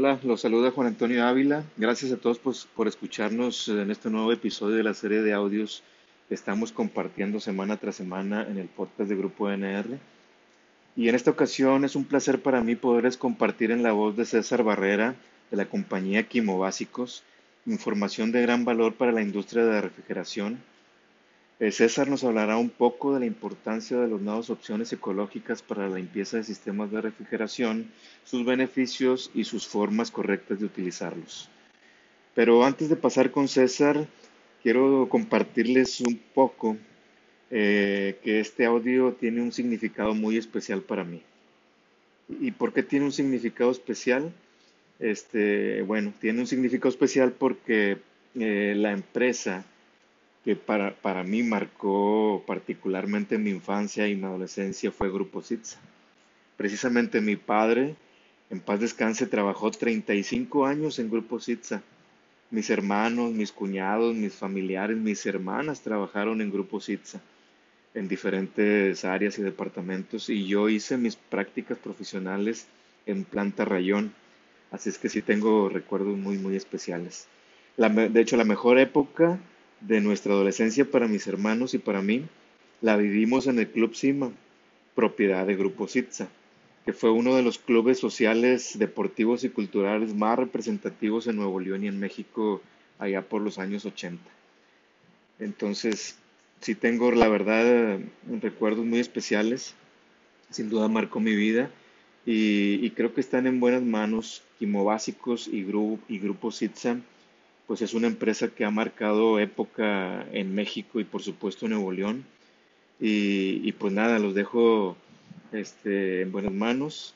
Hola, los saluda Juan Antonio Ávila. Gracias a todos pues, por escucharnos en este nuevo episodio de la serie de audios que estamos compartiendo semana tras semana en el podcast de Grupo NR. Y en esta ocasión es un placer para mí poderles compartir en la voz de César Barrera de la compañía Quimo Básicos información de gran valor para la industria de la refrigeración César nos hablará un poco de la importancia de las nuevas opciones ecológicas para la limpieza de sistemas de refrigeración, sus beneficios y sus formas correctas de utilizarlos. Pero antes de pasar con César, quiero compartirles un poco eh, que este audio tiene un significado muy especial para mí. ¿Y por qué tiene un significado especial? Este, bueno, tiene un significado especial porque eh, la empresa que para, para mí marcó particularmente mi infancia y mi adolescencia fue Grupo Sitza. Precisamente mi padre, en paz descanse, trabajó 35 años en Grupo Sitza. Mis hermanos, mis cuñados, mis familiares, mis hermanas trabajaron en Grupo Sitza en diferentes áreas y departamentos y yo hice mis prácticas profesionales en planta rayón. Así es que sí tengo recuerdos muy, muy especiales. de hecho, la mejor época de nuestra adolescencia para mis hermanos y para mí la vivimos en el Club Cima, propiedad de Grupo Sitza, que fue uno de los clubes sociales, deportivos y culturales más representativos en Nuevo León y en México allá por los años 80. Entonces, sí tengo la verdad recuerdos muy especiales, sin duda marcó mi vida y, creo que están en buenas manos Quimo Básicos y, y Grupo Sitza pues es una empresa que ha marcado época en México y por supuesto en Nuevo León. Y, pues nada, los dejo este, en buenas manos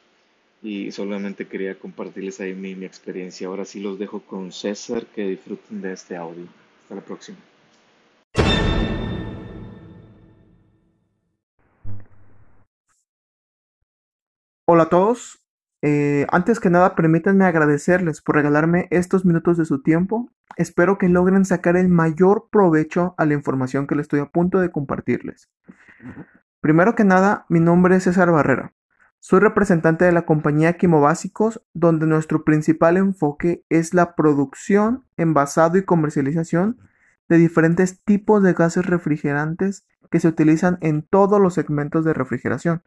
y solamente quería compartirles ahí mi, mi experiencia. Ahora sí los dejo con César, que disfruten de este audio. Hasta la próxima. Hola a todos, eh, antes que nada, permítanme agradecerles por regalarme estos minutos de su tiempo. Espero que logren sacar el mayor provecho a la información que les estoy a punto de compartirles. Primero que nada, mi nombre es César Barrera. Soy representante de la compañía Quimo Básicos, donde nuestro principal enfoque es la producción, envasado y comercialización de diferentes tipos de gases refrigerantes que se utilizan en todos los segmentos de refrigeración.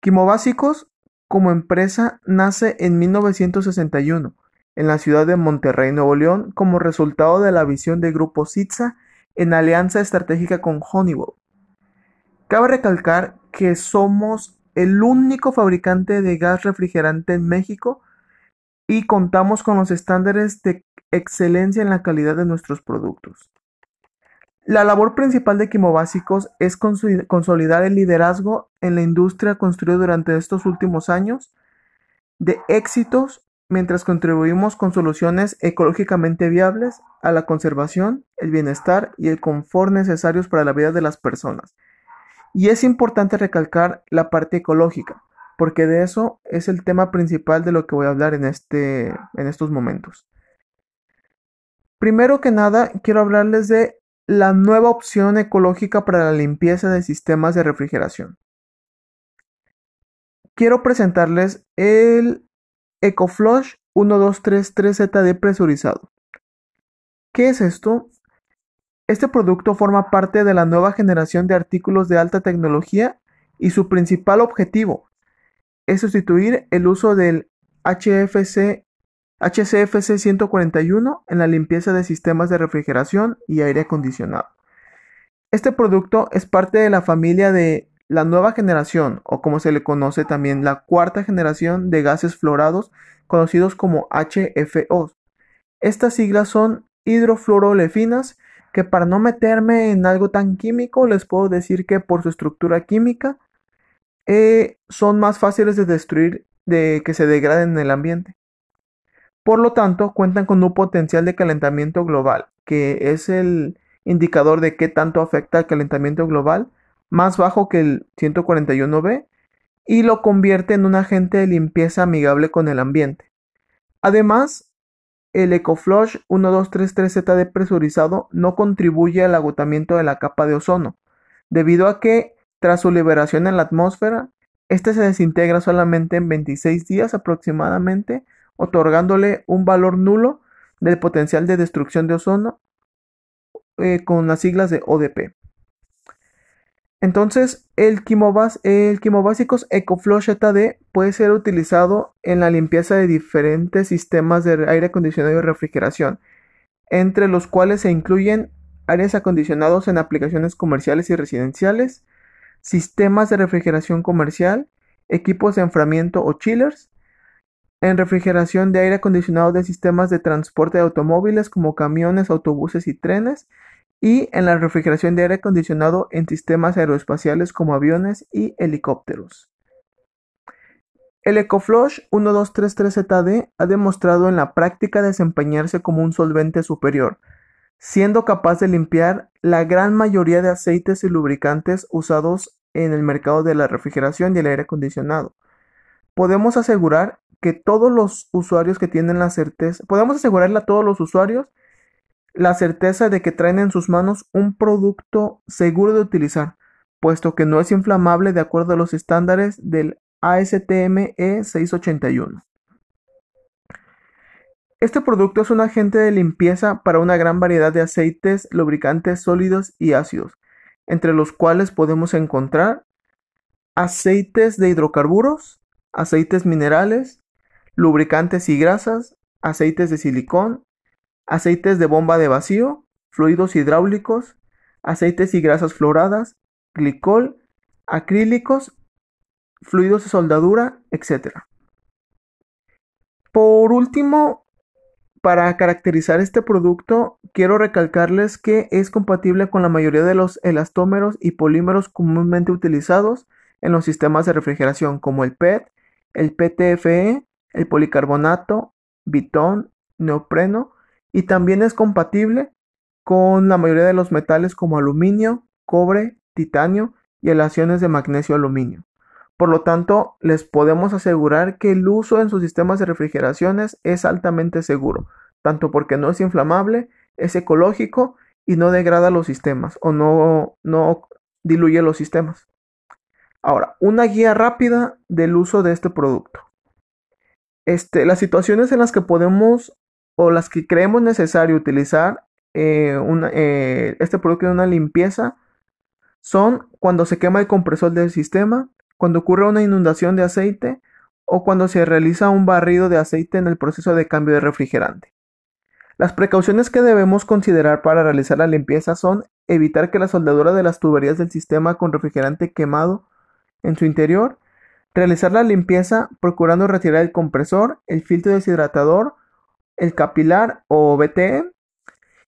Quimo Básicos como empresa nace en 1961 en la ciudad de Monterrey, Nuevo León, como resultado de la visión de Grupo Sitza en alianza estratégica con Honeywell. Cabe recalcar que somos el único fabricante de gas refrigerante en México y contamos con los estándares de excelencia en la calidad de nuestros productos. La labor principal de Quimobásicos es consolidar el liderazgo en la industria construido durante estos últimos años de éxitos mientras contribuimos con soluciones ecológicamente viables a la conservación, el bienestar y el confort necesarios para la vida de las personas. Y es importante recalcar la parte ecológica, porque de eso es el tema principal de lo que voy a hablar en, este, en estos momentos. Primero que nada, quiero hablarles de la nueva opción ecológica para la limpieza de sistemas de refrigeración. Quiero presentarles el EcoFlush 1233ZD presurizado. ¿Qué es esto? Este producto forma parte de la nueva generación de artículos de alta tecnología y su principal objetivo es sustituir el uso del HFC HCFC 141 en la limpieza de sistemas de refrigeración y aire acondicionado. Este producto es parte de la familia de la nueva generación, o como se le conoce también la cuarta generación de gases fluorados, conocidos como HFOs. Estas siglas son hidrofluorolefinas, que para no meterme en algo tan químico, les puedo decir que por su estructura química eh, son más fáciles de destruir de que se degraden en el ambiente. Por lo tanto, cuentan con un potencial de calentamiento global, que es el indicador de qué tanto afecta el calentamiento global, más bajo que el 141b, y lo convierte en un agente de limpieza amigable con el ambiente. Además, el EcoFlush 1233ZD presurizado no contribuye al agotamiento de la capa de ozono, debido a que, tras su liberación en la atmósfera, este se desintegra solamente en 26 días aproximadamente otorgándole un valor nulo del potencial de destrucción de ozono eh, con las siglas de ODP. Entonces, el, quimobas, el quimobásicos EcoFlush ZD puede ser utilizado en la limpieza de diferentes sistemas de aire acondicionado y refrigeración, entre los cuales se incluyen aires acondicionados en aplicaciones comerciales y residenciales, sistemas de refrigeración comercial, equipos de enfriamiento o chillers, en refrigeración de aire acondicionado de sistemas de transporte de automóviles como camiones, autobuses y trenes, y en la refrigeración de aire acondicionado en sistemas aeroespaciales como aviones y helicópteros. El EcoFlush 1233ZD ha demostrado en la práctica desempeñarse como un solvente superior, siendo capaz de limpiar la gran mayoría de aceites y lubricantes usados en el mercado de la refrigeración y el aire acondicionado. Podemos asegurar que todos los usuarios que tienen la certeza, podemos asegurarle a todos los usuarios la certeza de que traen en sus manos un producto seguro de utilizar, puesto que no es inflamable de acuerdo a los estándares del ASTM E681. Este producto es un agente de limpieza para una gran variedad de aceites, lubricantes sólidos y ácidos, entre los cuales podemos encontrar aceites de hidrocarburos, aceites minerales, lubricantes y grasas, aceites de silicón, aceites de bomba de vacío, fluidos hidráulicos, aceites y grasas floradas, glicol, acrílicos, fluidos de soldadura, etc. Por último, para caracterizar este producto, quiero recalcarles que es compatible con la mayoría de los elastómeros y polímeros comúnmente utilizados en los sistemas de refrigeración, como el PET, el PTFE, el policarbonato, bitón, neopreno, y también es compatible con la mayoría de los metales como aluminio, cobre, titanio y elaciones de magnesio-aluminio. Por lo tanto, les podemos asegurar que el uso en sus sistemas de refrigeraciones es altamente seguro, tanto porque no es inflamable, es ecológico y no degrada los sistemas o no, no diluye los sistemas. Ahora, una guía rápida del uso de este producto. Este, las situaciones en las que podemos o las que creemos necesario utilizar eh, eh, este producto de una limpieza son cuando se quema el compresor del sistema, cuando ocurre una inundación de aceite o cuando se realiza un barrido de aceite en el proceso de cambio de refrigerante. Las precauciones que debemos considerar para realizar la limpieza son evitar que la soldadura de las tuberías del sistema con refrigerante quemado en su interior, realizar la limpieza procurando retirar el compresor, el filtro deshidratador el capilar o BTE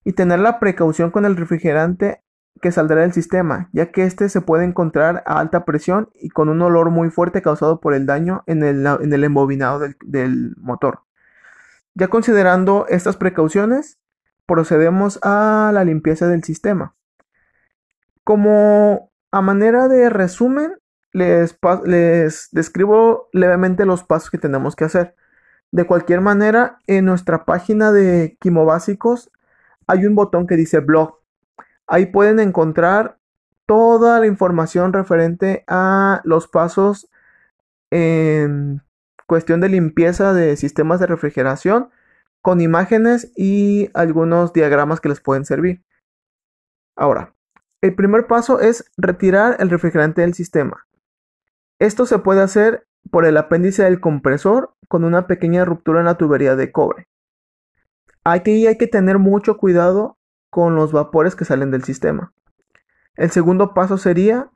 y tener la precaución con el refrigerante que saldrá del sistema, ya que este se puede encontrar a alta presión y con un olor muy fuerte causado por el daño en el, embobinado del, del motor. Ya considerando estas precauciones, procedemos a la limpieza del sistema. Como a manera de resumen, les, describo levemente los pasos que tenemos que hacer. De cualquier manera, en nuestra página de Básicos hay un botón que dice blog. Ahí pueden encontrar toda la información referente a los pasos en cuestión de limpieza de sistemas de refrigeración con imágenes y algunos diagramas que les pueden servir. Ahora, el primer paso es retirar el refrigerante del sistema. Esto se puede hacer por el apéndice del compresor con una pequeña ruptura en la tubería de cobre. Aquí hay que tener mucho cuidado con los vapores que salen del sistema. El segundo paso sería,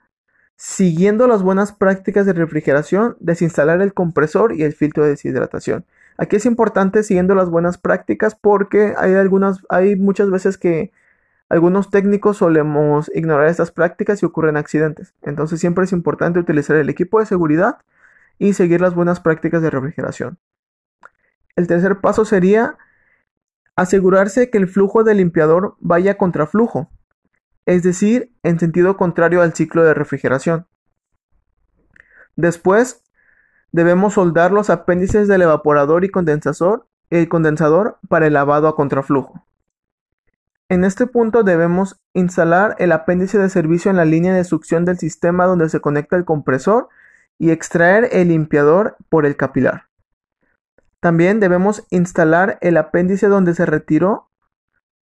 siguiendo las buenas prácticas de refrigeración, desinstalar el compresor y el filtro de deshidratación. Aquí es importante siguiendo las buenas prácticas porque hay algunas, hay muchas veces que algunos técnicos solemos ignorar estas prácticas y ocurren accidentes. Entonces siempre es importante utilizar el equipo de seguridad y seguir las buenas prácticas de refrigeración. El tercer paso sería asegurarse que el flujo del limpiador vaya contra flujo, es decir, en sentido contrario al ciclo de refrigeración. Después, debemos soldar los apéndices del evaporador y condensador, el condensador para el lavado a contraflujo. En este punto debemos instalar el apéndice de servicio en la línea de succión del sistema donde se conecta el compresor y extraer el limpiador por el capilar. También debemos instalar el apéndice donde se retiró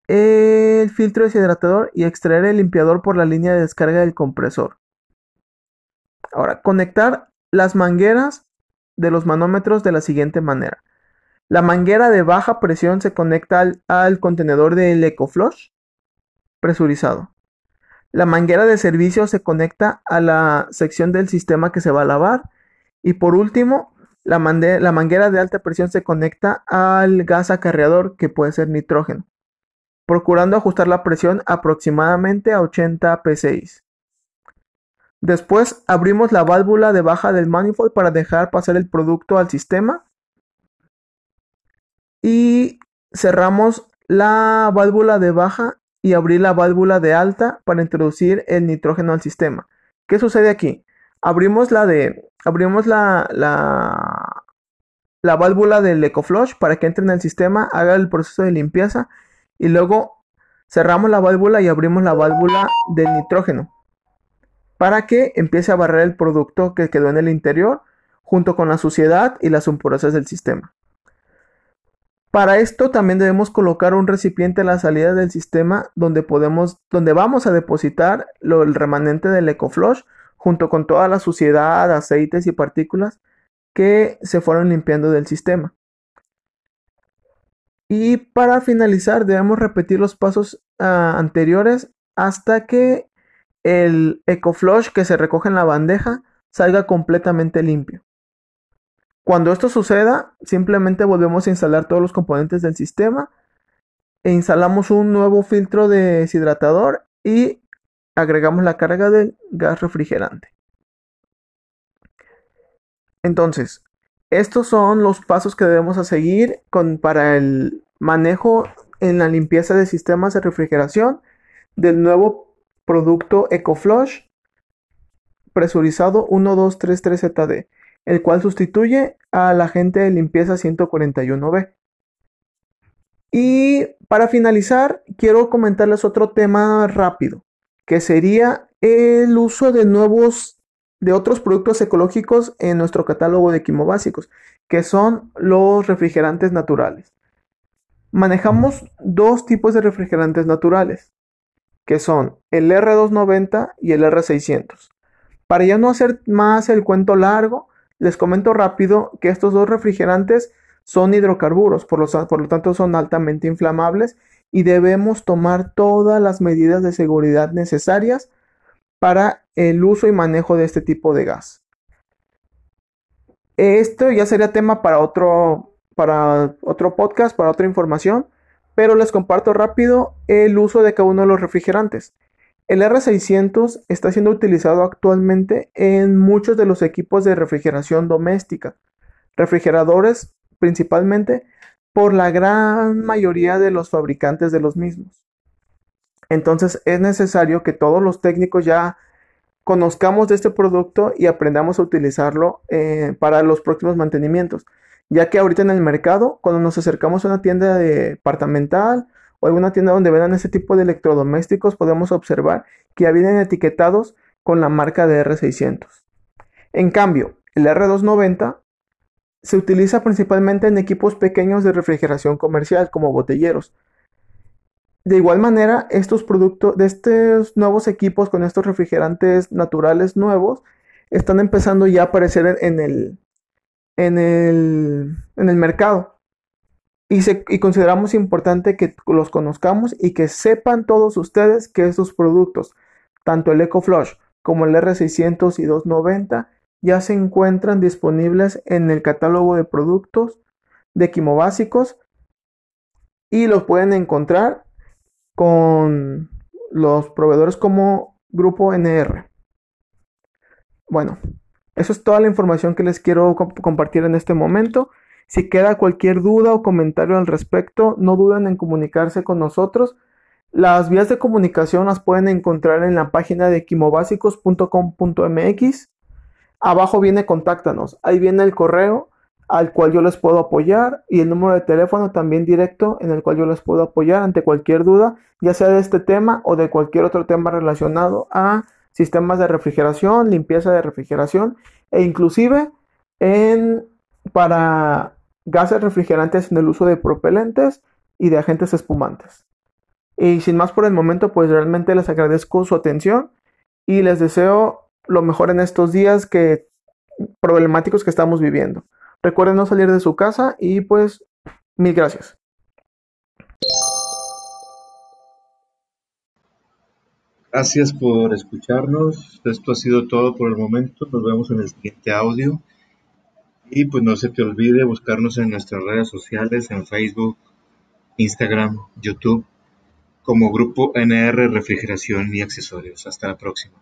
el filtro deshidratador y extraer el limpiador por la línea de descarga del compresor. Ahora, conectar las mangueras de los manómetros de la siguiente manera. La manguera de baja presión se conecta al, contenedor del EcoFlush presurizado. La manguera de servicio se conecta a la sección del sistema que se va a lavar. Y por último, la, la manguera de alta presión se conecta al gas acarreador que puede ser nitrógeno, procurando ajustar la presión aproximadamente a 80 psi. Después abrimos la válvula de baja del manifold para dejar pasar el producto al sistema. Y cerramos la válvula de baja y abrir la válvula de alta para introducir el nitrógeno al sistema. ¿Qué sucede aquí? Abrimos la de abrimos la, la, la válvula del EcoFlush para que entre en el sistema, haga el proceso de limpieza y luego cerramos la válvula y abrimos la válvula del nitrógeno para que empiece a barrer el producto que quedó en el interior junto con la suciedad y las impurezas del sistema. Para esto también debemos colocar un recipiente a la salida del sistema donde podemos, donde vamos a depositar el remanente del EcoFlush junto con toda la suciedad, aceites y partículas que se fueron limpiando del sistema. Y para finalizar debemos repetir los pasos ah, anteriores hasta que el EcoFlush que se recoge en la bandeja salga completamente limpio. Cuando esto suceda, simplemente volvemos a instalar todos los componentes del sistema e instalamos un nuevo filtro de deshidratador y agregamos la carga del gas refrigerante. Entonces, estos son los pasos que debemos seguir para el manejo en la limpieza de sistemas de refrigeración del nuevo producto EcoFlush presurizado 1233ZD, el cual sustituye al agente de limpieza 141B. Y para finalizar, quiero comentarles otro tema rápido, que sería el uso de nuevos de otros productos ecológicos en nuestro catálogo de quimobásicos, que son los refrigerantes naturales. Manejamos dos tipos de refrigerantes naturales, que son el R290 y el R600. Para ya no hacer más el cuento largo, les comento rápido que estos dos refrigerantes son hidrocarburos, por lo, tanto son altamente inflamables y debemos tomar todas las medidas de seguridad necesarias para el uso y manejo de este tipo de gas. Esto ya sería tema para otro podcast, para otra información pero les comparto rápido el uso de cada uno de los refrigerantes. El R600 está siendo utilizado actualmente en muchos de los equipos de refrigeración doméstica, refrigeradores principalmente por la gran mayoría de los fabricantes de los mismos. Entonces es necesario que todos los técnicos ya conozcamos de este producto y aprendamos a utilizarlo eh, para los próximos mantenimientos ya que ahorita en el mercado, cuando nos acercamos a una tienda departamental o alguna tienda donde vendan ese tipo de electrodomésticos, podemos observar que ya vienen etiquetados con la marca de R600. En cambio, el R290 se utiliza principalmente en equipos pequeños de refrigeración comercial como botelleros. De igual manera, estos productos de estos nuevos equipos con estos refrigerantes naturales nuevos están empezando ya a aparecer en el, en el, mercado. Y, consideramos importante que los conozcamos y que sepan todos ustedes que estos productos, tanto el EcoFlush como el R600 y 290, ya se encuentran disponibles en el catálogo de productos de quimobásicos y los pueden encontrar con los proveedores como Grupo NR. Bueno, eso es toda la información que les quiero compartir en este momento. Si queda cualquier duda o comentario al respecto, no duden en comunicarse con nosotros. Las vías de comunicación las pueden encontrar en la página de quimobásicos.com.mx. Abajo viene contáctanos. Ahí viene el correo al cual yo les puedo apoyar y el número de teléfono también directo en el cual yo les puedo apoyar ante cualquier duda, ya sea de este tema o de cualquier otro tema relacionado a sistemas de refrigeración, limpieza de refrigeración e inclusive en, para gases refrigerantes en el uso de propelentes y de agentes espumantes. Y sin más por el momento, pues realmente les agradezco su atención y les deseo lo mejor en estos días que problemáticos que estamos viviendo. Recuerden no salir de su casa y pues mil gracias. Gracias por escucharnos. Esto ha sido todo por el momento. Nos vemos en el siguiente audio. Y pues no se te olvide buscarnos en nuestras redes sociales, en Facebook, Instagram, YouTube, como Grupo NR Refrigeración y Accesorios. Hasta la próxima.